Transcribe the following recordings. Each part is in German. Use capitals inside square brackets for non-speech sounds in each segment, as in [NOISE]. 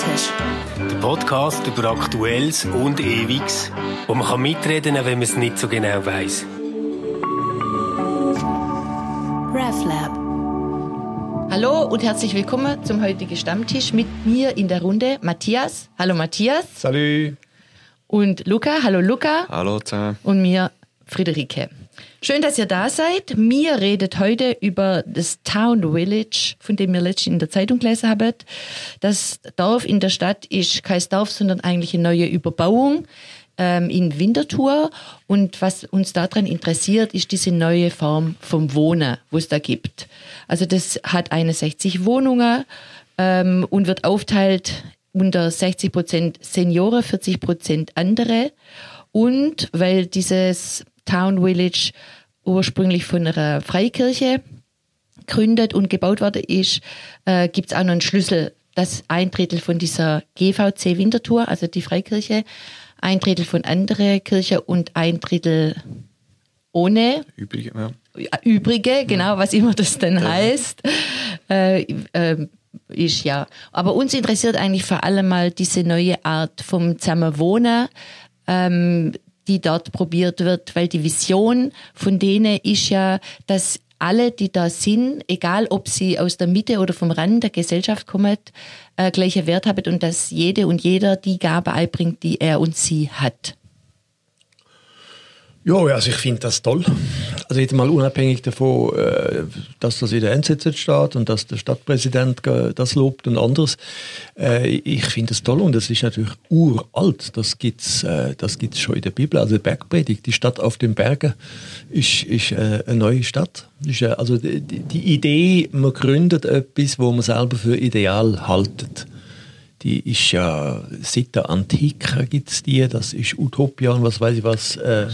Stammtisch. Der Podcast über Aktuelles und Ewiges, wo man kann mitreden kann, wenn man es nicht so genau weiß. RefLab. Hallo und herzlich willkommen zum heutigen Stammtisch mit mir in der Runde Matthias. Hallo Matthias. Salut. Und Luca. Hallo Luca. Hallo zusammen. Und mir Friederike. Schön, dass ihr da seid. Mir redet heute über das Town Village, von dem ihr letztens in der Zeitung gelesen habt. Das Dorf in der Stadt ist kein Dorf, sondern eigentlich eine neue Überbauung ähm, in Winterthur. Und was uns daran interessiert, ist diese neue Form vom Wohnen, wo es da gibt. Also das hat 61 Wohnungen ähm, und wird aufteilt unter 60 Prozent Senioren, 40 Prozent andere. Und weil dieses Town Village ursprünglich von einer Freikirche gegründet und gebaut worden ist, äh, gibt es auch noch einen Schlüssel, dass ein Drittel von dieser GVC Winterthur, also die Freikirche, ein Drittel von andere Kirche und ein Drittel ohne. Übrige, ja. Übrige, genau, was immer das denn heißt, äh, äh, ist ja. Aber uns interessiert eigentlich vor allem mal diese neue Art vom Zusammenwohnen, ähm, die dort probiert wird, weil die Vision von denen ist ja, dass alle, die da sind, egal ob sie aus der Mitte oder vom Rand der Gesellschaft kommen, äh, gleiche Wert haben und dass jede und jeder die Gabe einbringt, die er und sie hat. Ja, also ich finde das toll. Also jetzt mal unabhängig davon, äh, dass das in der NZZ steht und dass der Stadtpräsident das lobt und anderes. Äh, ich finde das toll und das ist natürlich uralt. Das gibt's, äh, das gibt's schon in der Bibel. Also die Bergpredigt, die Stadt auf den Bergen, ist, ist eine neue Stadt. Also die, die Idee, man gründet etwas, wo man selber für ideal haltet die ist ja seit der Antike gibt es die, das ist Utopia und was weiß ich was, äh,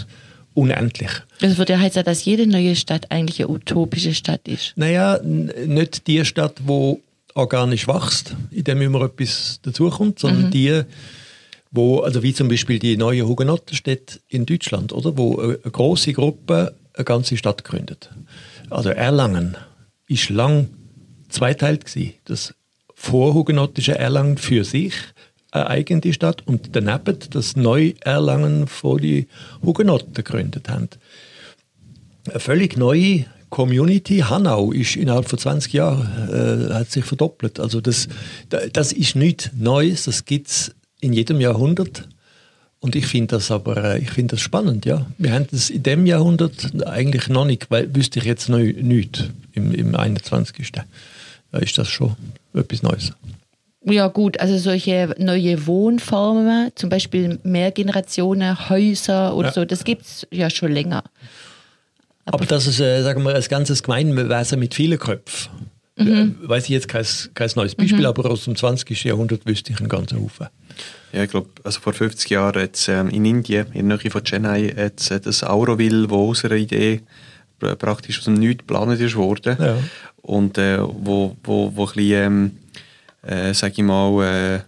unendlich. Das würde ja heißen, dass jede neue Stadt eigentlich eine utopische Stadt ist. Naja, nicht die Stadt, wo organisch wächst, in dem immer etwas dazukommt, sondern mhm. die, wo, also wie zum Beispiel die neue Hugenottenstädte in Deutschland, oder? Wo eine große Gruppe eine ganze Stadt gründet. Also Erlangen ist lang zweiteilt gewesen. Das vorhugenottische Erlangen für sich eine eigene Stadt und daneben das Neu-Erlangen vor die Hugenotten gegründet haben. Eine völlig neue Community. Hanau ist innerhalb von 20 Jahren äh, hat sich verdoppelt. Also das, das ist nichts Neues, das gibt es in jedem Jahrhundert. Und ich finde das aber äh, ich finde das spannend, ja. Wir haben das in dem Jahrhundert eigentlich noch nicht, weil wüsste ich jetzt noch nicht im, im 21. Da ist das schon etwas Neues. Ja gut, also solche neue Wohnformen, zum Beispiel Mehrgenerationen, Häuser oder ja. so, das gibt es ja schon länger. Aber, Aber das ist, äh, sagen wir, ein ganzes Gemeinwesen mit vielen Köpfen. Mhm. Äh, weiß ich jetzt kein, kein neues Beispiel, mhm. aber aus dem 20. Jahrhundert wüsste ich einen ganzen Haufen. Ja, ich glaube, also vor 50 Jahren hat ähm, in Indien, in der Nähe von Chennai, hat äh, das Auroville, wo aus einer Idee praktisch aus dem Nichts geplant ist worden. Ja. Und äh, wo, wo, wo ein bisschen, ähm, äh, sage ich mal, äh,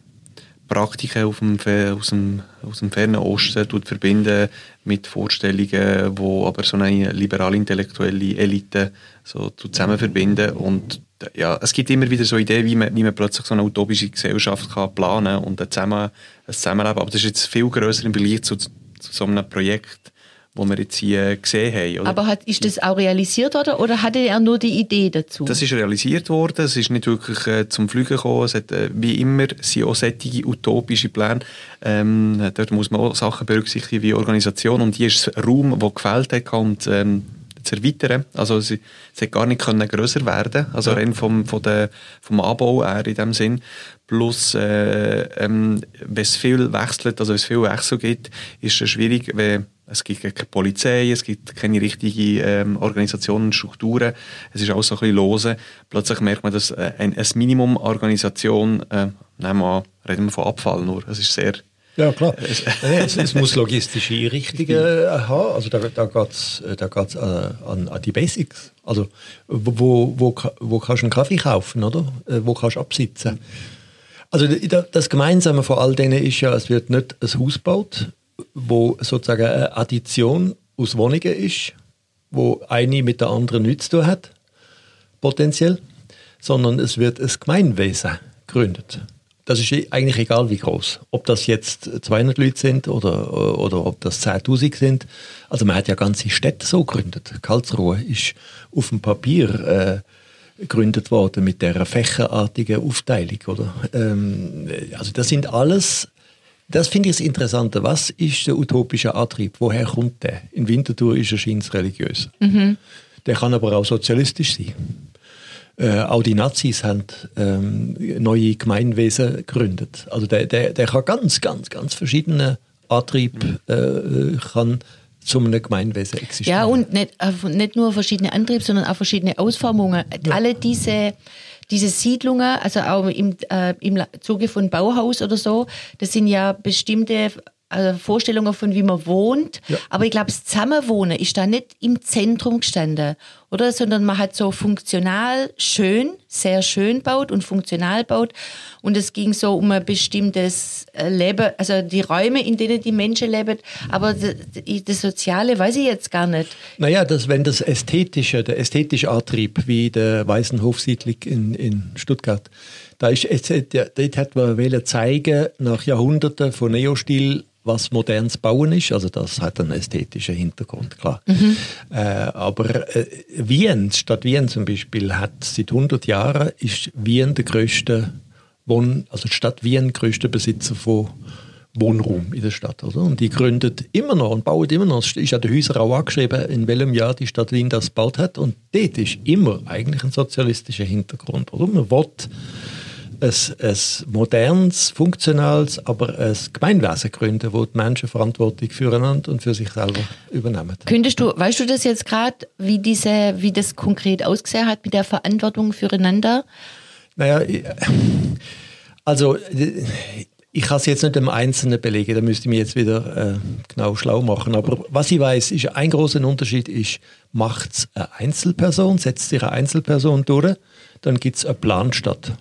Praktiken auf dem, aus, dem, aus dem fernen Osten tut verbinden mit Vorstellungen, wo aber so eine liberal-intellektuelle Elite so zusammen verbinden. Und ja, es gibt immer wieder so Ideen, wie man, wie man plötzlich so eine utopische Gesellschaft kann planen und ein, Zusammen, ein Zusammenleben, aber das ist jetzt viel größer im Vergleich zu, zu so einem Projekt, wo wir jetzt hier gesehen haben. Oder? Aber hat, ist das auch realisiert worden oder hatte er nur die Idee dazu? Das ist realisiert worden, es ist nicht wirklich äh, zum Fliegen gekommen, es hat, äh, wie immer sind auch solche utopische Pläne. Ähm, dort muss man auch Sachen berücksichtigen wie Organisation und hier ist Raum, der gefällt hat und ähm, zu erweitern. Also sie, sie hat gar nicht können grösser werden, also ja. rein vom, von der, vom Anbau her in dem Sinn. Plus, äh, ähm, wenn es viel wechselt, also wenn es viel Wechsel gibt, ist es schwierig, wenn es gibt keine Polizei, es gibt keine richtigen ähm, Organisationen, Strukturen. Es ist alles so ein bisschen lose. Plötzlich merkt man, dass äh, ein, ein Minimum Organisation, äh, nehmen wir an, reden wir von Abfall nur, es ist sehr ja, klar. [LAUGHS] es, es, muss logistische Einrichtungen äh, haben. Also da, da geht es da geht's, äh, an, an, die Basics. Also wo, wo, wo kannst du einen Kaffee kaufen, oder? Äh, wo kannst du absitzen? Also das Gemeinsame von all denen ist ja, es wird nicht ein Haus gebaut, wo sozusagen eine Addition aus Wohnungen ist, wo eine mit der anderen nichts zu tun hat, potenziell, sondern es wird ein Gemeinwesen gegründet. das ist eigentlich egal wie groß. Ob das jetzt 200 Leute sind oder, oder ob das 10.000 sind. Also man hat ja ganze Städte so gegründet. Karlsruhe ist auf dem Papier äh, gegründet worden mit der fächerartigen Aufteilung. Oder? Ähm, also das sind alles, das finde ich das Interessante. Was ist der utopische Antrieb? Woher kommt der? In Winterthur ist er scheint religiös. Mhm. Der kann aber auch sozialistisch sein. Äh, auch die Nazis haben ähm, neue Gemeinwesen gegründet. Also der, der, der kann ganz, ganz, ganz verschiedene Antrieb äh, kann zu einem Gemeinwesen existieren. Ja, und nicht, äh, nicht nur verschiedene Antriebe, sondern auch verschiedene Ausformungen. Ja. Alle diese diese Siedlungen, also auch im, äh, im Zuge von Bauhaus oder so, das sind ja bestimmte also Vorstellungen von wie man wohnt. Ja. Aber ich glaube, das Zusammenwohnen ist da nicht im Zentrum gestanden, oder? Sondern man hat so funktional schön, sehr schön baut und funktional baut. Und es ging so um ein bestimmtes äh, Leben, also die Räume, in denen die Menschen leben. Aber das, das Soziale weiß ich jetzt gar nicht. Naja, das, wenn das Ästhetische, der ästhetische Antrieb, wie der Weißenhofsiedlung in, in Stuttgart, da ist, dort hat man zeigen, nach Jahrhunderten von Neostil was modernes Bauen ist. Also das hat einen ästhetischen Hintergrund, klar. Mhm. Äh, aber äh, Wien, Stadt Wien zum Beispiel, hat seit 100 Jahren ist Wien der größte Wohn, also die Stadt Wien größte Besitzer von Wohnraum in der Stadt. Oder? Und die gründet immer noch und baut immer noch. Es ist ja der Häuser auch angeschrieben, in welchem Jahr die Stadt Wien das gebaut hat. Und dort ist immer eigentlich ein sozialistischer Hintergrund. Oder? Man will ein, ein modernes, funktionales, aber ein Gemeinwesen gründen, wo die Menschen Verantwortung füreinander und für sich selber übernehmen. Könntest du, weißt du das jetzt gerade, wie, wie das konkret ausgesehen hat mit der Verantwortung füreinander? Naja, also ich kann es jetzt nicht im Einzelnen belegen, da müsste ich mich jetzt wieder äh, genau schlau machen. Aber was ich weiß, ist ein großer Unterschied ist, macht es eine Einzelperson, setzt sich eine Einzelperson durch, dann gibt es einen Plan statt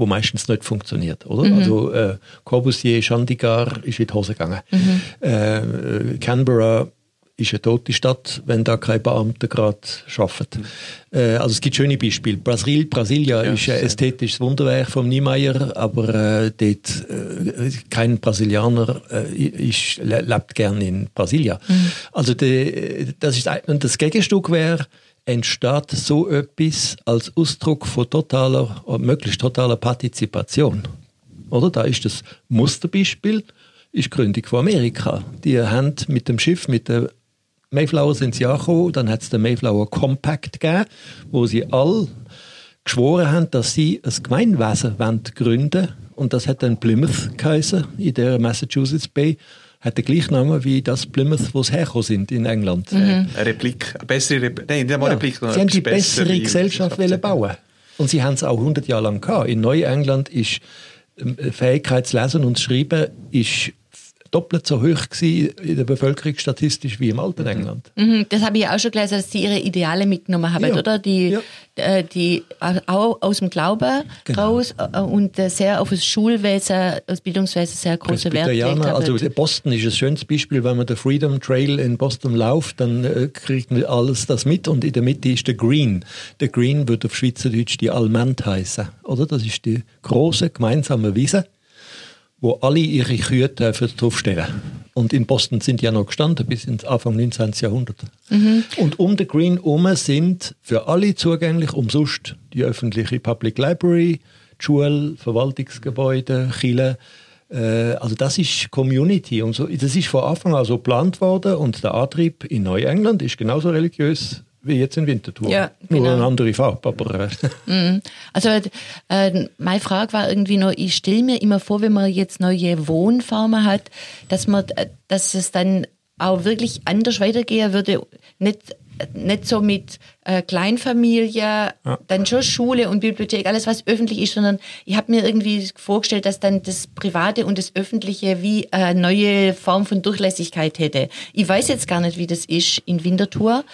wo meistens nicht funktioniert, oder? Mhm. Also äh, Corbusier, Chandigarh ist in die Hose gegangen. Mhm. Äh, Canberra ist eine tote Stadt, wenn da kein Beamter gerade arbeitet. Mhm. Äh, also es gibt schöne Beispiele. Brasil, Brasilia ja, ist ein ästhetisches Wunderwerk von Niemeyer, aber äh, dort äh, kein Brasilianer äh, ist, lebt gern in Brasilia. Mhm. Also die, das ist und das Gegenstück wäre entsteht so etwas als Ausdruck von totaler, möglichst totaler Partizipation. Oder? Da ist das Musterbeispiel, ist die Gründung von Amerika. Die haben mit dem Schiff, mit der Mayflower sind sie angekommen, dann hat es den Mayflower Compact gegeben, wo sie alle geschworen haben, dass sie ein Gemeinwesen gründen wollen. Und das hat dann Plymouth geheißen, in der Massachusetts Bay hat den gleichen Namen wie das Plymouth, wo sie hergekommen sind in England. Mhm. Eine Replik, eine bessere Replik, nein, nicht mal ja, Replik, Sie haben die bessere Gesellschaft wollen bauen. Und sie haben es auch 100 Jahre lang gehabt. In Neuengland ist ähm, Fähigkeit zu lesen und zu schreiben ist doppelt so hoch in der Bevölkerung statistisch wie im alten mhm. England. Mhm, das habe ich auch schon gelesen, dass sie ihre Ideale mitgenommen haben, ja. oder? Die, ja. äh, die auch aus dem Glauben genau. raus äh, und sehr auf das Schulwesen, das Bildungswesen sehr große Wert gelegt Also Boston ist ein schönes Beispiel, wenn man den Freedom Trail in Boston läuft, dann äh, kriegt man alles das mit und in der Mitte ist der Green. Der Green wird auf Schweizerdeutsch die Alment heißen, oder? Das ist die große gemeinsame Wiese wo alle ihre Kühe dürfen draufstellen. Und in Boston sind die ja noch gestanden bis ins Anfang 19. Jahrhundert. Mhm. Und um den Green herum sind für alle zugänglich umsonst die öffentliche Public Library, die Schule, Verwaltungsgebäude, Chile. Äh, also das ist Community und so. Das ist von Anfang an so geplant worden und der Antrieb in Neuengland ist genauso religiös wie jetzt in Winterthur. Ja, genau. Nur eine andere Farbe, aber... Äh. Mhm. Also äh, meine Frage war irgendwie noch, ich stelle mir immer vor, wenn man jetzt neue Wohnformen hat, dass man, äh, dass es dann auch wirklich anders weitergehen würde, nicht nicht so mit äh, Kleinfamilie, ja. dann schon Schule und Bibliothek, alles was öffentlich ist, sondern ich habe mir irgendwie vorgestellt, dass dann das Private und das Öffentliche wie eine neue Form von Durchlässigkeit hätte. Ich weiß jetzt gar nicht, wie das ist in Winterthur.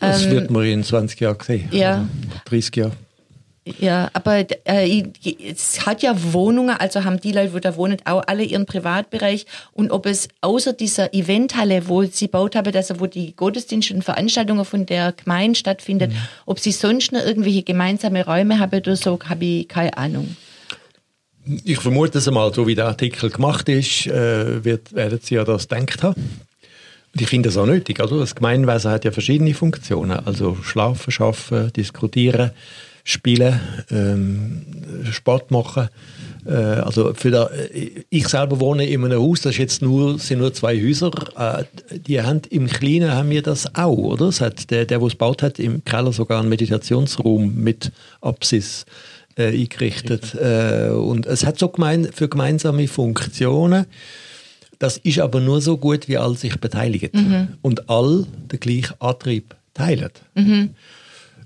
Das ähm, wird man in 20 Jahren sehen. Ja. 30 Jahre. Ja, aber äh, es hat ja Wohnungen, also haben die Leute, wo da wohnen, auch alle ihren Privatbereich. Und ob es außer dieser Eventhalle, wo sie baut habe, also wo die Gottesdienste und Veranstaltungen von der Gemeinde stattfindet, mhm. ob sie sonst noch irgendwelche gemeinsame Räume haben oder so, habe ich keine Ahnung. ich vermute es einmal, so wie der Artikel gemacht ist, äh, wird, werden Sie ja das gedacht haben. Und ich finde das auch nötig. Also das Gemeinwesen hat ja verschiedene Funktionen. Also schlafen, schaffen, diskutieren, spielen, ähm, Sport machen. Äh, also für da, ich selber wohne in einem Haus, das jetzt nur, sind nur zwei Häuser. Äh, die haben im Kleinen haben wir das auch, oder? Es hat der, der, es gebaut hat, im Keller sogar einen Meditationsraum mit Apsis äh, eingerichtet. Äh, und es hat so gemein, für gemeinsame Funktionen. Das ist aber nur so gut, wie alle sich beteiligen mhm. und alle den gleichen Antrieb teilen. Mhm.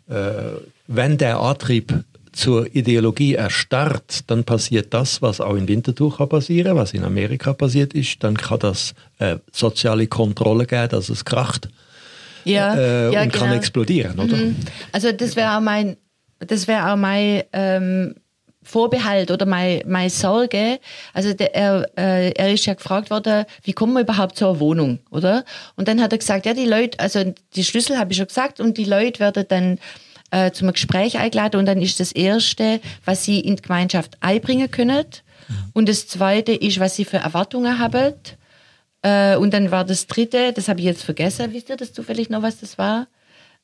Äh, wenn der Antrieb zur Ideologie erstarrt, dann passiert das, was auch in Winterthur kann passieren, was in Amerika passiert ist. Dann kann das äh, soziale Kontrolle geben, dass es kracht ja, äh, ja, und genau. kann explodieren, oder? Mhm. Also das wäre auch mein, das wäre auch mein ähm, Vorbehalt oder meine, meine Sorge. Also der, er, äh, er ist ja gefragt worden, wie kommen wir überhaupt zur Wohnung, oder? Und dann hat er gesagt, ja, die Leute, also die Schlüssel habe ich schon gesagt und die Leute werden dann äh, zum Gespräch eingeladen und dann ist das Erste, was sie in die Gemeinschaft einbringen können. Und das Zweite ist, was sie für Erwartungen haben. Äh, und dann war das Dritte, das habe ich jetzt vergessen. Wisst ihr das zufällig noch, was das war?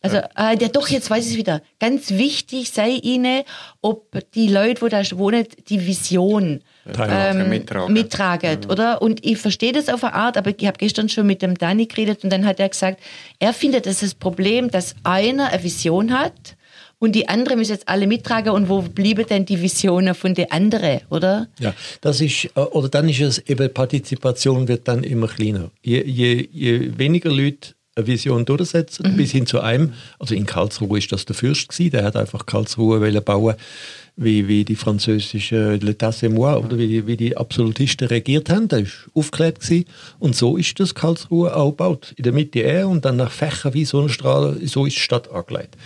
Also, ja. äh, ja, doch, jetzt weiß ich es wieder. Ganz wichtig sei ihnen, ob die Leute, wo da wohnen, die Vision ähm, mittragen, mittragen ja. oder? Und ich verstehe das auf eine Art, aber ich habe gestern schon mit dem Danny geredet und dann hat er gesagt, er findet das das Problem, dass einer eine Vision hat und die anderen müssen jetzt alle mittragen und wo bliebe denn die Visionen von den anderen, oder? Ja, das ist, oder dann ist es eben, Partizipation wird dann immer kleiner. Je, je, je weniger Leute eine Vision durchsetzen, mhm. bis hin zu einem, also in Karlsruhe ist das der Fürst gewesen, der hat einfach Karlsruhe bauen wie, wie die französische L'État c'est moi oder wie, wie die Absolutisten regiert haben. Der ist aufgeklärt gewesen. Und so ist das Karlsruhe auch gebaut. In der Mitte er und dann nach Fächern wie Sonnenstrahlen, so ist die Stadt angelegt.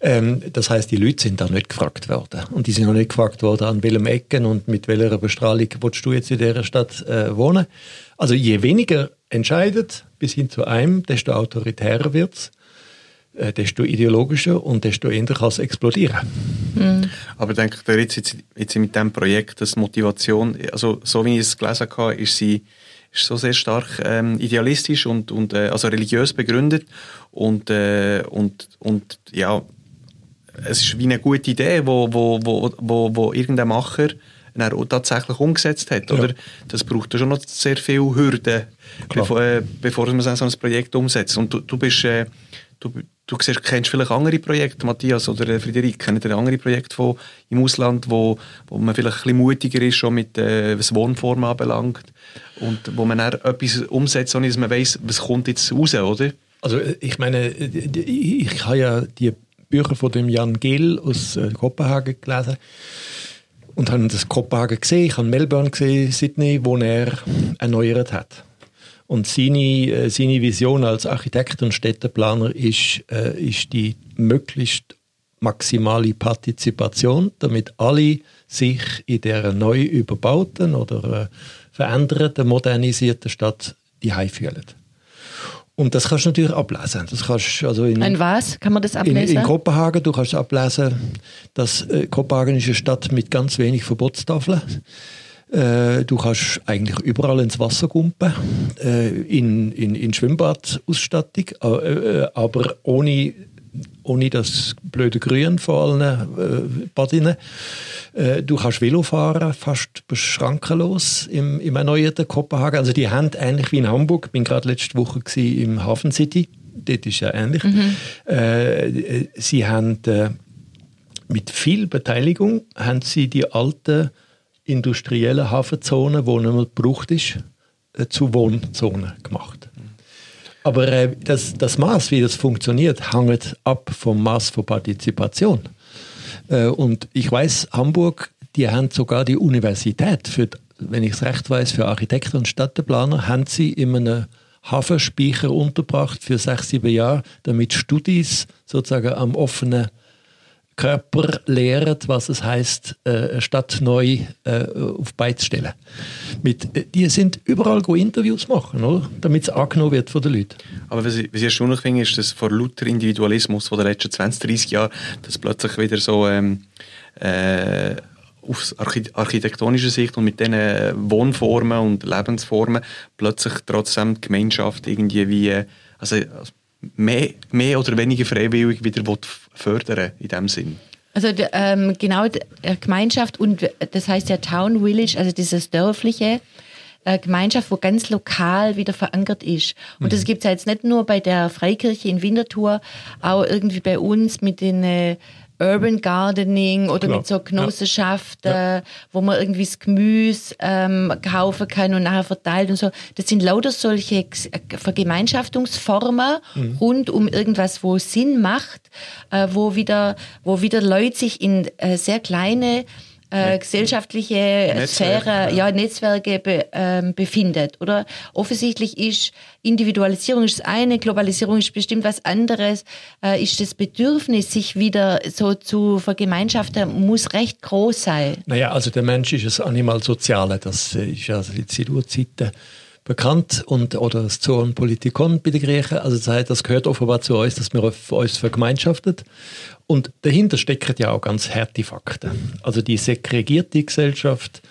Ähm, das heißt, die Leute sind da nicht gefragt worden. Und die sind auch nicht gefragt worden, an welchem Ecken und mit welcher Bestrahlung willst du jetzt in dieser Stadt äh, wohnen. Also je weniger entscheidet, bis hin zu einem, desto autoritärer wird es äh, desto ideologischer und desto eher kann es explodieren. Mhm. Aber ich denke, jetzt, jetzt, jetzt mit diesem Projekt, dass Motivation, also so wie ich es gelesen habe, ist sie ist so sehr stark ähm, idealistisch und, und äh, also religiös begründet und, äh, und, und ja, es ist wie eine gute Idee, wo, wo, wo, wo, wo irgendein Macher tatsächlich umgesetzt hat. Ja. Oder? Das braucht ja schon noch sehr viele Hürden, bevor, äh, bevor man so ein Projekt umsetzt. Und du, du bist, äh, du, Du siehst, kennst vielleicht andere Projekte, Matthias oder Friederik, kennt ihr andere Projekte von, im Ausland, wo, wo man vielleicht ein bisschen mutiger ist, schon mit äh, was Wohnform anbelangt und wo man dann etwas umsetzt, ohne dass man weiss, was kommt jetzt raus, oder? Also ich meine, ich habe ja die Bücher von dem Jan Gehl aus äh, Kopenhagen gelesen und habe das Kopenhagen gesehen, ich habe Melbourne gesehen, Sydney, wo er erneuert hat. Und seine, äh, seine Vision als Architekt und Städteplaner ist, äh, ist die möglichst maximale Partizipation, damit alle sich in der neu überbauten oder äh, veränderten, modernisierten Stadt die fühlen. Und das kannst du natürlich ablesen. Das kannst, also in, Ein was? Kann man das ablesen? In, in Kopenhagen, du kannst ablesen, dass äh, Kopenhagen ist eine Stadt mit ganz wenig Verbotstafeln äh, du kannst eigentlich überall ins Wasser gumpen, äh, in, in, in Schwimmbadausstattung, äh, äh, aber ohne, ohne das blöde Grün von allen äh, Badinnen. Äh, du kannst Velo fahren, fast beschrankenlos im, im erneuerten Kopenhagen. Also die haben ähnlich wie in Hamburg, ich bin gerade letzte Woche im Hafen City, dort ist ja ähnlich. Mhm. Sie haben mit viel Beteiligung haben sie die alten industriellen Hafenzonen, die nicht mehr gebraucht ist, äh, zu Wohnzonen gemacht. Aber äh, das, das Maß, wie das funktioniert, hängt ab vom Maß von Partizipation. Äh, und ich weiß, Hamburg, die haben sogar die Universität, für, wenn ich es recht weiß, für Architekten und Stadtplaner, haben sie in einem Hafenspeicher untergebracht für sechs, sieben Jahre, damit Studis sozusagen am offenen Körper lehren, was es heißt, äh, Stadt neu äh, auf Beine zu stellen. Mit, äh, die sind überall go Interviews machen, damit es angenommen wird von den Leuten. Aber was ich, was ich erstaunlich finde, ist, dass vor lauter Individualismus von den letzten 20, 30 Jahren, dass plötzlich wieder so ähm, äh, aus architektonischer Sicht und mit diesen Wohnformen und Lebensformen plötzlich trotzdem die Gemeinschaft irgendwie wie, also mehr, mehr oder weniger freiwillig wieder fördern in dem Sinn. Also ähm, genau, Gemeinschaft und das heißt ja Town Village, also dieses dörfliche, äh, Gemeinschaft, wo ganz lokal wieder verankert ist. Und mhm. das gibt's ja jetzt nicht nur bei der Freikirche in Winterthur, auch irgendwie bei uns mit den äh, Urban Gardening oder Klar. mit so Genossenschaft, ja. wo man irgendwie das Gemüse ähm, kaufen kann und nachher verteilt und so. Das sind lauter solche äh, Vergemeinschaftungsformen mhm. rund um irgendwas, wo Sinn macht, äh, wo wieder, wo wieder Leute sich in äh, sehr kleine äh, gesellschaftliche Netzwerk, Sphäre, ja. ja Netzwerke be, ähm, befindet. Oder offensichtlich ist Individualisierung ist das eine, Globalisierung ist bestimmt was anderes. Äh, ist das Bedürfnis, sich wieder so zu vergemeinschaften, muss recht groß sein. Naja, also der Mensch ist das Animal Soziale. Das ist ja jetzt in Urzeiten bekannt und, oder das Zoon Politikon bei den Griechen. Also das, heißt, das gehört offenbar zu uns, dass wir uns vergemeinschaftet. Und dahinter stecken ja auch ganz harte Fakten. Also die segregierte Gesellschaft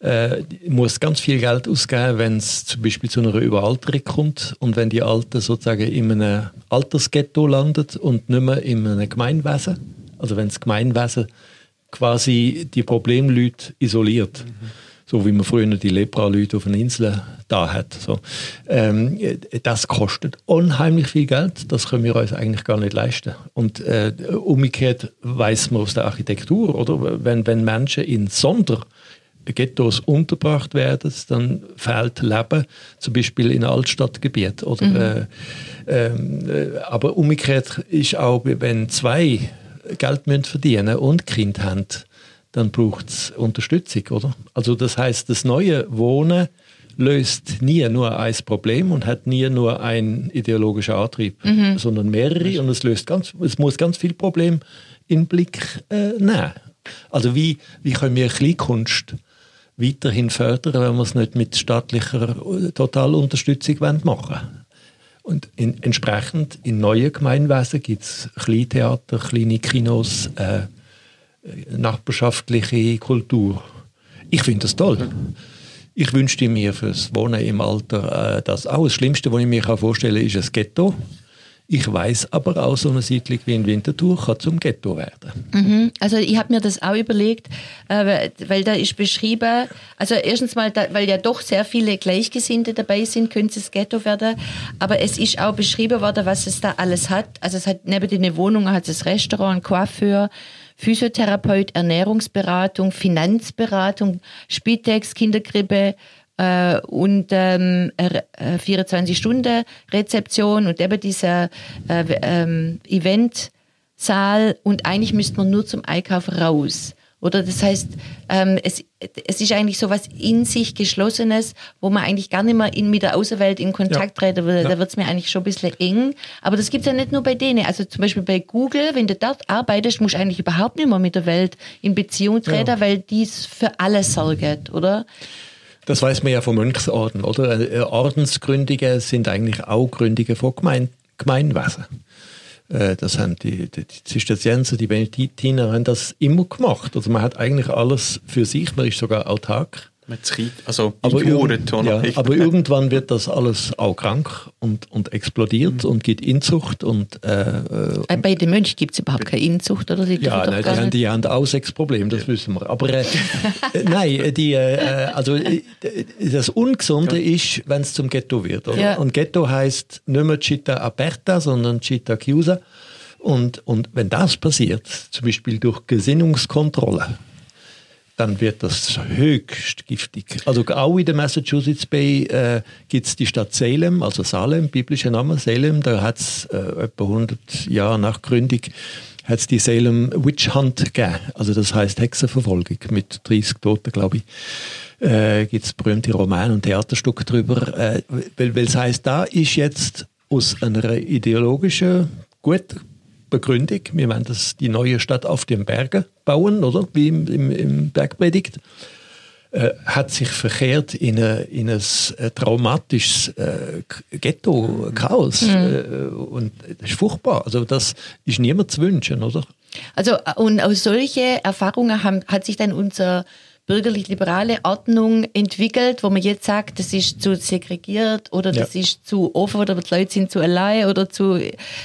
äh, muss ganz viel Geld ausgeben, wenn es zum Beispiel zu einer Überalterung kommt und wenn die Alten sozusagen in einem Altersghetto landet und nicht mehr in einem Gemeinwesen. Also wenn das Gemeinwesen quasi die Problemleute isoliert. Mhm so wie man früher die Lepra-Leute auf einer Insel da hat. So. Ähm, das kostet unheimlich viel Geld, das können wir uns eigentlich gar nicht leisten. Und äh, umgekehrt weiß man aus der Architektur, oder? Wenn, wenn Menschen in Sonder Ghettos untergebracht werden, dann fehlt Leben, zum Beispiel in Altstadtgebieten. Oder, mhm. äh, äh, aber umgekehrt ist auch, wenn zwei Geld müssen verdienen und Kind haben, dann braucht es Unterstützung, oder? Also das heißt, das neue Wohnen löst nie nur ein Problem und hat nie nur einen ideologischen Antrieb, mhm. sondern mehrere und es löst ganz, es muss ganz viele Probleme in Blick äh, nehmen. Also wie, wie können wir Kleinkunst weiterhin fördern, wenn wir es nicht mit staatlicher äh, Totalunterstützung machen wollen? Und in, entsprechend in neuen Gemeinwesen gibt es Kleintheater, kleine Kinos, äh, nachbarschaftliche Kultur. Ich finde das toll. Ich wünschte mir fürs Wohnen im Alter äh, das auch. Das Schlimmste, was ich mir vorstellen kann, ist ein Ghetto. Ich weiß aber auch, so eine Siedlung wie in Winterthur kann zum Ghetto werden. Mhm. Also ich habe mir das auch überlegt, äh, weil da ist beschrieben, also erstens mal, weil ja doch sehr viele Gleichgesinnte dabei sind, könnte es Ghetto werden, aber es ist auch beschrieben worden, was es da alles hat. Also es hat neben den Wohnungen hat es Restaurant, Coiffeur, Physiotherapeut, Ernährungsberatung, Finanzberatung, Spitex, Kinderkrippe äh, und ähm, 24-Stunden-Rezeption äh, und eben dieser äh, ähm, Eventsaal und eigentlich müsste man nur zum Einkauf raus. Oder das heißt, ähm, es, es ist eigentlich so was in sich Geschlossenes, wo man eigentlich gar nicht mehr in, mit der Außenwelt in Kontakt ja. treten würde. Ja. Da wird es mir eigentlich schon ein bisschen eng. Aber das gibt es ja nicht nur bei denen. Also zum Beispiel bei Google, wenn du dort arbeitest, musst du eigentlich überhaupt nicht mehr mit der Welt in Beziehung treten, ja. weil dies für alles sorgt, oder? Das weiß man ja vom Mönchsorden, oder? Äh, Ordensgründige sind eigentlich auch Gründige von Gemein Gemeinwesen. Äh, das haben die, die, die Zisterzienser, die Benediktiner haben das immer gemacht. Also man hat eigentlich alles für sich, man ist sogar autark also aber, irg ja, aber irgendwann wird das alles auch krank und, und explodiert mhm. und geht Inzucht. Und, äh, äh, Bei den Mönchen gibt es überhaupt keine Inzucht, oder? Die ja, nein, die, haben, die haben auch Sexproblem, das ja. wissen wir. Aber äh, [LAUGHS] nein, die, äh, also, äh, das Ungesunde ja. ist, wenn es zum Ghetto wird. Ja. Und Ghetto heißt nicht mehr Città aperta, sondern Città chiusa. Und, und wenn das passiert, zum Beispiel durch Gesinnungskontrolle, dann wird das höchst giftig. Also auch in der Massachusetts Bay äh, gibt es die Stadt Salem, also Salem, biblischer Name Salem, da hat es äh, etwa 100 Jahre nach Gründung hat die Salem Witch Hunt gegeben. Also das heißt Hexenverfolgung mit 30 Toten, glaube ich. Äh, gibt es berühmte Roman- und Theaterstücke darüber. Äh, weil es heißt, da ist jetzt aus einer ideologischen, gut Begründung. Wir wollen das, die neue Stadt auf den Bergen bauen, oder? Wie im, im, im Bergpredigt. Äh, hat sich verkehrt in, eine, in ein äh, traumatisches äh, Ghetto, Chaos. Mhm. Äh, und das ist furchtbar. Also das ist niemand zu wünschen, oder? Also und aus solche Erfahrungen haben, hat sich dann unser bürgerlich-liberale Ordnung entwickelt, wo man jetzt sagt, das ist zu segregiert oder das ja. ist zu offen oder die Leute sind zu allein oder zu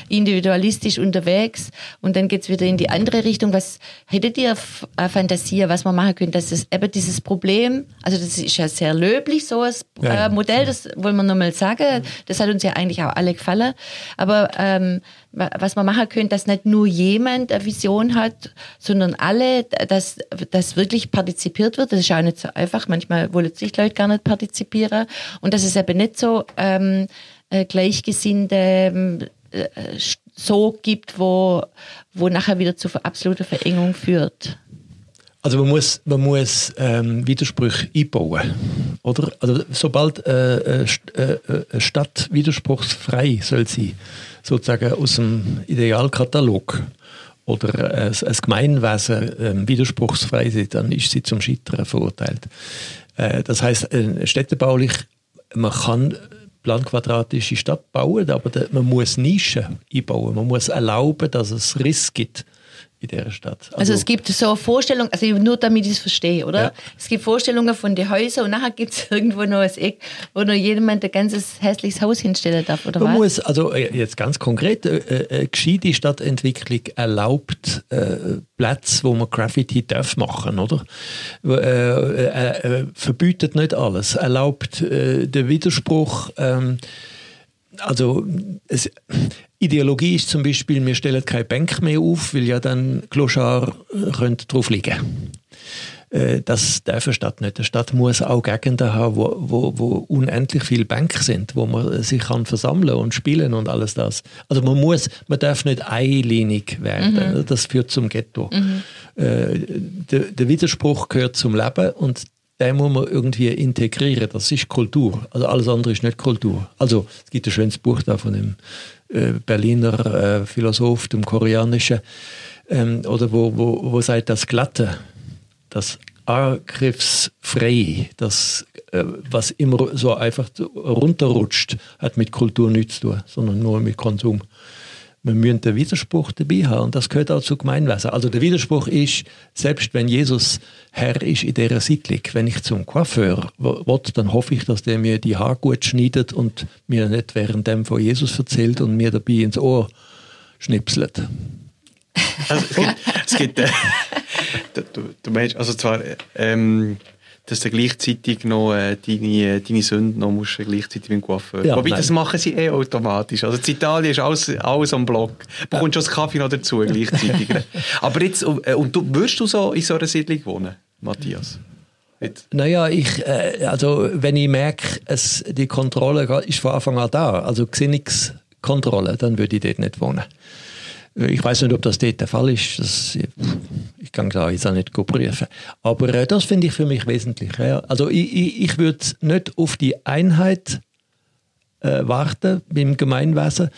individualistisch unterwegs. Und dann geht's wieder in die andere Richtung. Was hättet ihr äh, Fantasie, was man machen könnte, dass es eben dieses Problem, also das ist ja sehr löblich, so ein ja, äh, Modell, das wollen wir nochmal sagen, das hat uns ja eigentlich auch alle gefallen, aber ähm, was man machen könnte, dass nicht nur jemand eine Vision hat, sondern alle, dass das wirklich partizipiert wird. Das ist auch nicht so einfach. Manchmal wollen sich Leute gar nicht partizipieren. Und dass es eben nicht so ähm, äh, gleichgesinnte ähm, äh, so gibt, wo, wo nachher wieder zu absoluter Verengung führt. Also man muss, man muss ähm, Widersprüche einbauen, oder? Also sobald äh, äh, äh, eine Stadt widerspruchsfrei soll sein, sozusagen aus dem Idealkatalog oder ein, ein Gemeinwesen ähm, widerspruchsfrei ist, dann ist sie zum Scheitern verurteilt. Äh, das heißt, äh, städtebaulich, man kann planquadratische Stadt bauen, aber man muss Nischen einbauen. Man muss erlauben, dass es Riss gibt in der Stadt. Also, also, es gibt so Vorstellungen, also nur damit ich es verstehe, oder? Ja. Es gibt Vorstellungen von den Häusern und nachher gibt es [LAUGHS] irgendwo noch ein Eck, wo noch jemand ein ganzes hässliches Haus hinstellen darf, oder Man was? muss, also äh, jetzt ganz konkret, äh, äh, gescheite Stadtentwicklung erlaubt äh, Plätze, wo man Graffiti darf machen, oder? Äh, äh, verbietet nicht alles, erlaubt den Widerspruch, ähm, also es, Ideologie ist zum Beispiel, wir stellen keine Bank mehr auf, weil ja dann Clochard äh, drauf liegen äh, das darf eine Stadt nicht. Eine Stadt muss auch Gegenden haben, wo, wo, wo unendlich viele Bänke sind, wo man sich kann versammeln und spielen und alles das. Also man muss, man darf nicht einlinig werden. Mhm. Das führt zum Ghetto. Mhm. Äh, der, der, Widerspruch gehört zum Leben und den muss man irgendwie integrieren. Das ist Kultur. Also alles andere ist nicht Kultur. Also es gibt ein schönes Buch da von dem äh, Berliner äh, Philosoph, dem koreanischen, ähm, oder wo, wo, wo sagt, das Glatte, das Angriffsfrei, das, äh, was immer so einfach runterrutscht, hat mit Kultur nichts zu tun, sondern nur mit Konsum wir müssen den Widerspruch dabei haben. Und das gehört auch zu Gemeinwesen. Also der Widerspruch ist, selbst wenn Jesus Herr ist in dieser Siedlung, wenn ich zum Coiffeur will, dann hoffe ich, dass der mir die Haare gut schneidet und mir nicht während dem von Jesus erzählt und mir dabei ins Ohr schnipselt. Also, es gibt, es gibt äh, du, du meinst, also zwar, ähm, dass du gleichzeitig noch äh, deine, deine Sünde noch musst, gleichzeitig mit dem Coiffeur. Ja, Wobei, nein. das machen sie eh automatisch. Also in Italien ist alles, alles am Block. Du bekommst schon das Kaffee noch dazu gleichzeitig. [LAUGHS] Aber jetzt, äh, und du, würdest du so in so einer Siedlung wohnen, Matthias? Jetzt. Naja, ich, äh, also wenn ich merke, es, die Kontrolle ist von Anfang an da, also Gesinnungskontrolle, dann würde ich dort nicht wohnen. Ich weiß nicht, ob das dort der Fall ist. Das, ich kann da jetzt auch nicht prüfen. Aber äh, das finde ich für mich wesentlich. Ja. Also ich, ich, ich würde nicht auf die Einheit äh, warten beim Gemeinwesen,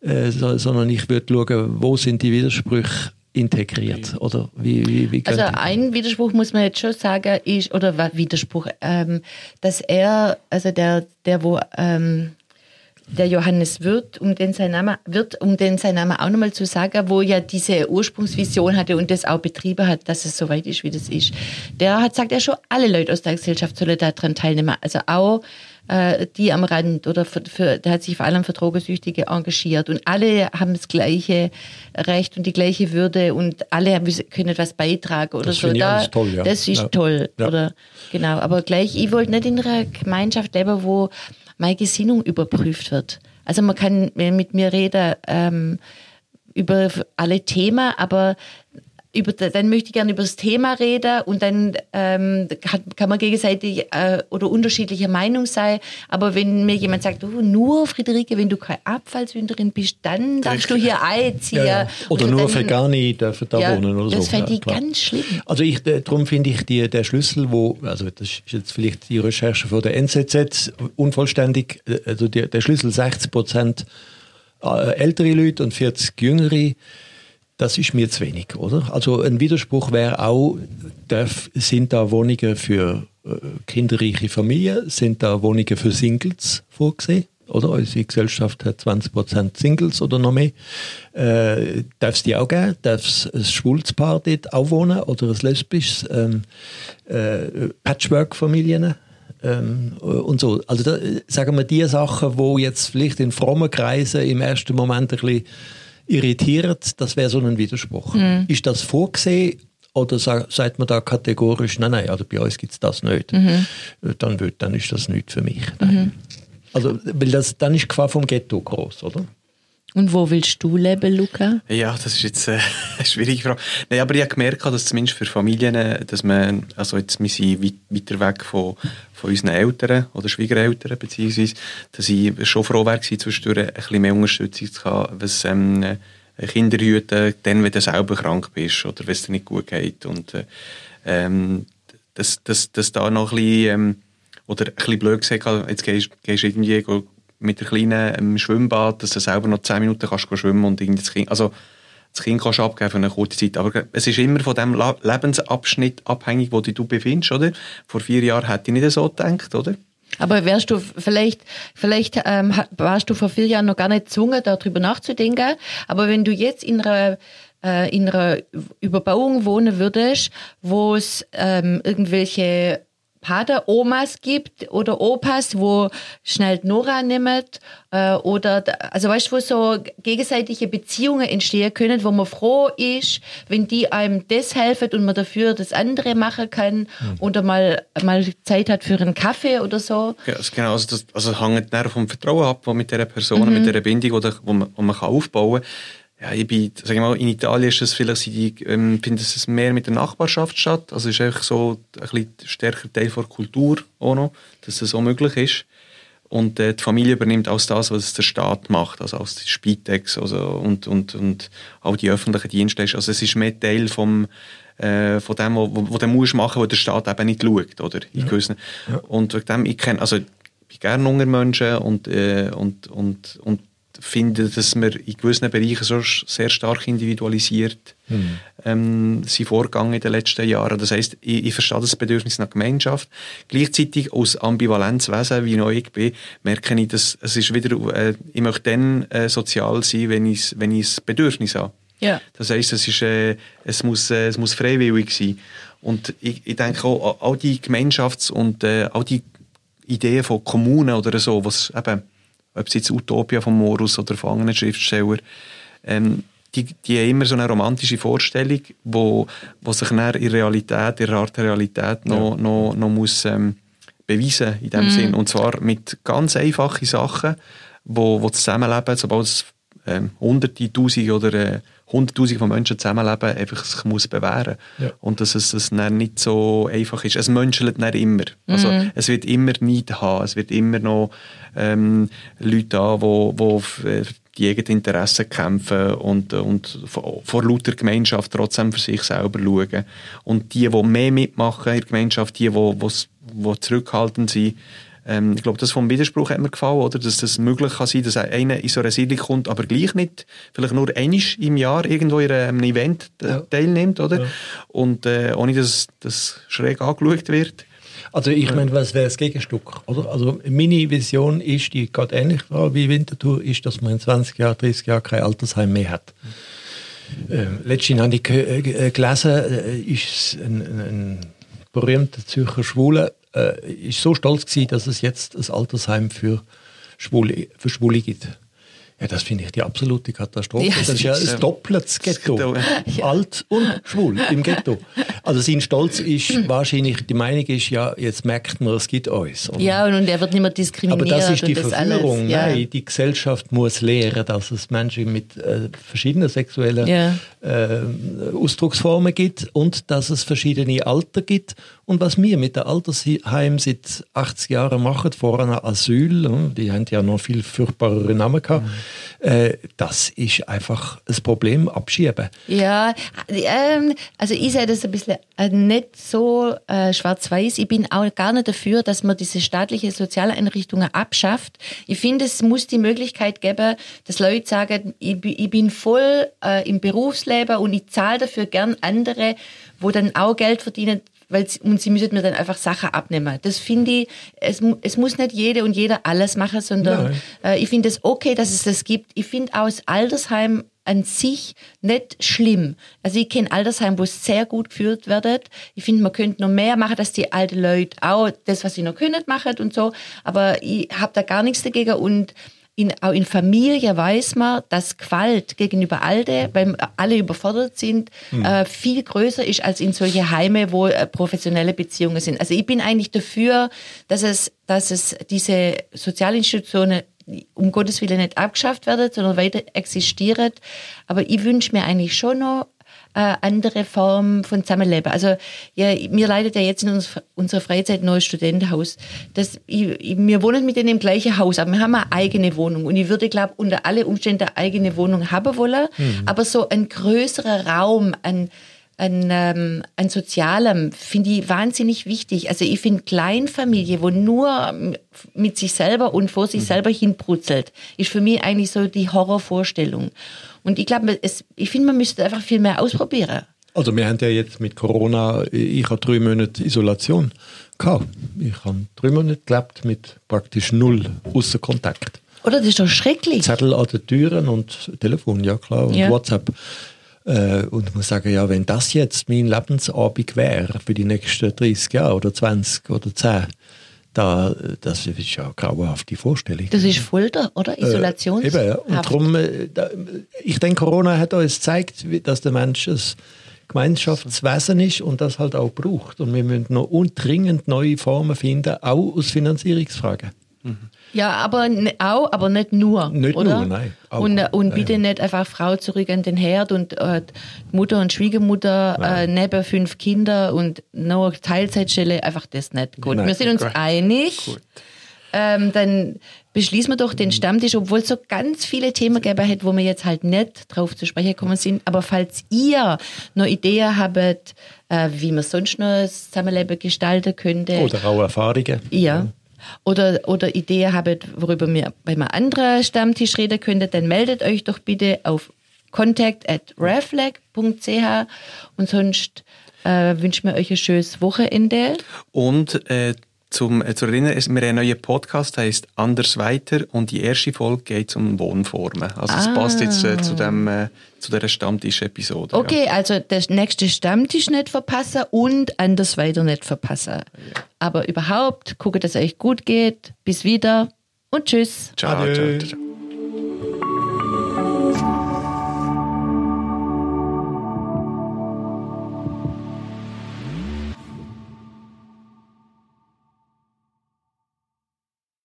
äh, so, sondern ich würde schauen, wo sind die Widersprüche integriert oder wie, wie, wie Also ein Widerspruch muss man jetzt schon sagen ist oder Widerspruch, ähm, dass er also der der wo ähm, der Johannes Wirth, um den sein Name, Wirth, um den sein Name auch nochmal zu sagen, wo ja diese Ursprungsvision hatte und das auch betrieben hat, dass es so weit ist, wie das ist. Der hat gesagt, er schon alle Leute aus der Gesellschaft sollen daran teilnehmen. Also auch äh, die am Rand oder für, für, der hat sich vor allem für Drogensüchtige engagiert und alle haben das gleiche Recht und die gleiche Würde und alle können etwas beitragen oder das so. Da, toll, ja. Das ist ja. toll, ja. oder genau. Aber gleich, ich wollte nicht in einer Gemeinschaft leben, wo meine Gesinnung überprüft wird. Also man kann mit mir reden ähm, über alle Themen, aber über, dann möchte ich gerne über das Thema reden und dann ähm, kann, kann, man gegenseitig äh, oder unterschiedlicher Meinung sein. Aber wenn mir jemand sagt, oh, nur Friederike, wenn du keine Abfallsünderin bist, dann darfst du hier einziehen. Ja, ja. Oder, oder nur dann, Vegani dürfen da ja, wohnen oder das so. Das fände ich ganz schlimm. Also ich, äh, darum finde ich die, der Schlüssel, wo, also das ist jetzt vielleicht die Recherche von der NZZ unvollständig, äh, also der, der Schlüssel 60 Prozent äh, ältere Leute und 40 jüngere das ist mir zu wenig, oder? Also ein Widerspruch wäre auch, darf, sind da Wohnungen für äh, kinderreiche Familien, sind da Wohnungen für Singles vorgesehen? oder? Unsere Gesellschaft hat 20% Singles oder noch mehr. Äh, darf es die auch geben? Darf es ein schwules Paar dort auch wohnen oder ein lesbisches? Ähm, äh, Patchwork-Familien? Ähm, und so. Also da, sagen wir die Sachen, wo jetzt vielleicht in frommen Kreisen im ersten Moment ein bisschen irritiert, das wäre so ein Widerspruch. Mhm. Ist das vorgesehen oder sagt man da kategorisch, nein, nein, also bei uns gibt es das nicht. Mhm. Dann, wird, dann ist das nicht für mich. Mhm. Also, weil das, dann ist die Gefahr vom Ghetto groß, oder? Und wo willst du leben, Luca? Ja, das ist jetzt äh, [LAUGHS] eine schwierige Frage. Nein, aber ich habe gemerkt, dass zumindest für Familien, dass man, also jetzt, wir sind weiter weg von, von unseren Eltern oder Schwiegereltern, beziehungsweise, dass ich schon froh wäre, zwischendurch ein bisschen mehr Unterstützung zu haben, was ähm, Kinder hüten, dann, wenn du selber krank bist oder wenn es dir nicht gut geht. Und äh, ähm, dass, dass, dass da noch ein bisschen, ähm, oder ein bisschen blöd gesagt, jetzt gehst du irgendwie mit der kleinen ähm, Schwimmbad, dass du selber noch 10 Minuten kannst schwimmen und irgendwie das Kind, also das Kind kannst abgeben für eine kurze Zeit. Aber es ist immer von dem Lebensabschnitt abhängig, wo du dich befindest, oder? Vor vier Jahren hätte ich nicht so gedacht, oder? Aber wärst du vielleicht, vielleicht ähm, warst du vor vier Jahren noch gar nicht gezwungen, darüber nachzudenken. Aber wenn du jetzt in einer äh, in einer Überbauung wohnen würdest, wo es ähm, irgendwelche Pater Omas gibt oder Opas, wo schnell Nora nimmt äh, oder also weißt du, wo so gegenseitige Beziehungen entstehen können, wo man froh ist, wenn die einem das helfen und man dafür das andere machen kann mhm. oder mal mal Zeit hat für einen Kaffee oder so. Ja, also genau, also das also hängt vom Vertrauen ab, wo mit der Person, mhm. mit der Bindung, oder, wo man, wo man kann aufbauen kann ja, ich bin, sag ich mal, in Italien ist es vielleicht, ich ähm, finde es mehr mit der Nachbarschaft statt. Also es ist einfach so ein bisschen stärker Teil der Kultur auch noch, dass das so möglich ist. Und äh, die Familie übernimmt auch das, was der Staat macht, also aus Spitex also, und, und, und auch die öffentlichen Dienste. Also es ist mehr Teil vom, äh, von dem, was du musst machen, wo der Staat eben nicht schaut, oder? Ja. Ja. Und wegen dem, ich kenne, also ich bin gerne Menschen und, äh, und, und, und finde, dass wir in gewissen Bereichen so sehr stark individualisiert mhm. ähm, sind vorgegangen in den letzten Jahren. Das heißt, ich, ich verstehe das Bedürfnis nach Gemeinschaft. Gleichzeitig aus Ambivalenzwesen, wie neu ich bin, merke ich, dass es ist wieder, äh, ich möchte dann äh, sozial sein, wenn ich, wenn ich das Bedürfnis habe. Ja. Das heißt, es, ist, äh, es, muss, äh, es muss freiwillig sein. Und ich, ich denke auch, all die Gemeinschafts- und äh, all die Ideen von Kommunen oder so, was eben ob es jetzt Utopia von Morus oder von anderen Schriftstellern, ähm, die, die haben immer so eine romantische Vorstellung, wo, wo sich dann in Realität, in der Art der Realität noch, ja. noch, noch muss ähm, beweisen in dem mm. Sinn. Und zwar mit ganz einfachen Sachen, wo, wo das Zusammenleben, sobald es ähm, Hunderte, Tausende oder äh, Hunderttausende von Menschen zusammenleben, einfach sich muss bewähren. Ja. Und dass es, es dann nicht so einfach ist. Es menschelt nicht immer. Also, mhm. Also es wird immer Neid haben, es wird immer noch ähm, Leute haben, die, die äh, die eigenen Interessen kämpfen und, und vor lauter Gemeinschaft trotzdem für sich selber schauen. Und die, die mehr mitmachen in der Gemeinschaft, die, die, die, die zurückhaltend sind, ähm, ich glaube, das vom Widerspruch hat mir gefallen, oder? dass das möglich kann sein, dass einer in so eine Siedlung kommt, aber gleich nicht, vielleicht nur einmal im Jahr irgendwo in einem Event ja. teilnimmt, oder? Ja. Und äh, ohne dass das schräg angeschaut wird. Also ich meine, was wäre das Gegenstück? Oder? Also meine Vision ist, die gerade ähnlich war wie Winterthur, ist, dass man in 20 Jahren, 30 Jahren kein Altersheim mehr hat. Ähm, letztens habe ich äh, gelesen, äh, ist ein, ein berühmter Zürcher Schwuler äh, ist so stolz gewesen, dass es jetzt ein Altersheim für Schwule, für Schwule gibt. Ja, das finde ich die absolute Katastrophe. Ja, das ist ja ein doppeltes Ghetto. Ja. [LAUGHS] Alt und schwul im Ghetto. Also sein Stolz ist [CLEARS THROAT] wahrscheinlich, die Meinung ist ja, jetzt merkt man, es gibt uns. Oder? Ja, und er wird nicht mehr diskriminiert. Aber das ist die Verführung. Ja. Nein, die Gesellschaft muss lehren, dass es Menschen mit äh, verschiedenen sexuellen ja. äh, Ausdrucksformen gibt und dass es verschiedene Alter gibt. Und was wir mit der Altersheim seit 80 Jahren machen, vor einem Asyl, hm, die haben ja noch viel furchtbarere Namen gehabt, mhm äh, das ist einfach ein Problem abschieben. Ja, ähm, also ich sehe das ein bisschen äh, nicht so äh, schwarz-weiß. Ich bin auch gar nicht dafür, dass man diese staatlichen Sozialeinrichtungen abschafft. Ich finde, es muss die Möglichkeit geben, dass Leute sagen, ich, ich bin voll äh, im Berufsleben und ich zahle dafür gern andere, wo dann auch Geld verdienen weil sie, und sie müssen mir dann einfach Sachen abnehmen. Das finde ich, es, es muss nicht jede und jeder alles machen, sondern äh, ich finde es okay, dass es das gibt. Ich finde auch das Altersheim an sich nicht schlimm. Also ich kenne Altersheim, wo es sehr gut geführt wird. Ich finde, man könnte noch mehr machen, dass die alten Leute auch das, was sie noch können, machen und so. Aber ich habe da gar nichts dagegen und in, auch in Familie weiß man, dass Gewalt gegenüber Alte, weil alle überfordert sind, mhm. äh, viel größer ist als in solche Heime, wo äh, professionelle Beziehungen sind. Also ich bin eigentlich dafür, dass es, dass es diese Sozialinstitutionen um Gottes Willen nicht abgeschafft werden, sondern weiter existieren. Aber ich wünsche mir eigentlich schon noch äh, andere Form von Zusammenleben. Also ja, mir leidet ja jetzt in uns, unserer Freizeit ein neues Studentenhaus. Das, ich, ich, wir wohnen mit denen im gleichen Haus, aber wir haben eine eigene Wohnung. Und ich würde, glaube unter alle Umständen eine eigene Wohnung haben wollen. Mhm. Aber so ein größerer Raum, ein an, ähm, an Sozialem finde ich wahnsinnig wichtig. Also ich finde Kleinfamilie, wo nur mit sich selber und vor sich mhm. selber hinbrutzelt, ist für mich eigentlich so die Horrorvorstellung. Und ich glaube, ich finde, man müsste einfach viel mehr ausprobieren. Also wir haben ja jetzt mit Corona, ich habe drei Monate Isolation gehabt. Ich habe drei Monate gelebt mit praktisch null Außenkontakt. Oder das ist doch schrecklich. Zettel an den Türen und Telefon, ja klar, und ja. WhatsApp. Äh, und ich muss sagen, ja, wenn das jetzt mein Lebensabend wäre für die nächsten 30 Jahre oder 20 oder 10, da, das ist ja eine grauenhafte Vorstellung. Das ist Folter, oder? Isolation. Äh, eben, ja. Und darum, äh, da, ich denke, Corona hat uns gezeigt, dass der Mensch ein Gemeinschaftswesen ist und das halt auch braucht. Und wir müssen noch undringend neue Formen finden, auch aus Finanzierungsfragen. Mhm. Ja, aber auch, aber nicht nur. Nicht oder? nur, nein. Auch. Und, und bitte nicht einfach Frau zurück an den Herd und äh, Mutter und Schwiegermutter äh, neben fünf Kinder und noch eine Teilzeitstelle, einfach das nicht. Gut, nein, wir sind uns gut. einig. Gut. Ähm, dann beschließen wir doch den Stammtisch, obwohl es so ganz viele Themen gegeben hat, wo wir jetzt halt nicht drauf zu sprechen gekommen sind. Aber falls ihr noch Ideen habt, äh, wie man sonst noch das Zusammenleben gestalten könnte. Oder auch Erfahrungen. Ja oder, oder Ideen habt, worüber wir bei einem anderen Stammtisch reden könnten, dann meldet euch doch bitte auf contact at reflag.ch und sonst äh, wünschen wir euch ein schönes Wochenende. Und äh, zum, äh, zu erinnern, wir haben einen neuen Podcast, der heißt Anders weiter und die erste Folge geht um Wohnformen. Also es ah. passt jetzt äh, zu, dem, äh, zu dieser Stammtisch-Episode. Okay, ja. also der nächste Stammtisch nicht verpassen und Anders weiter nicht verpassen. Ja. Aber überhaupt, gucke, dass es euch gut geht. Bis wieder und tschüss. Ciao, ciao, ciao.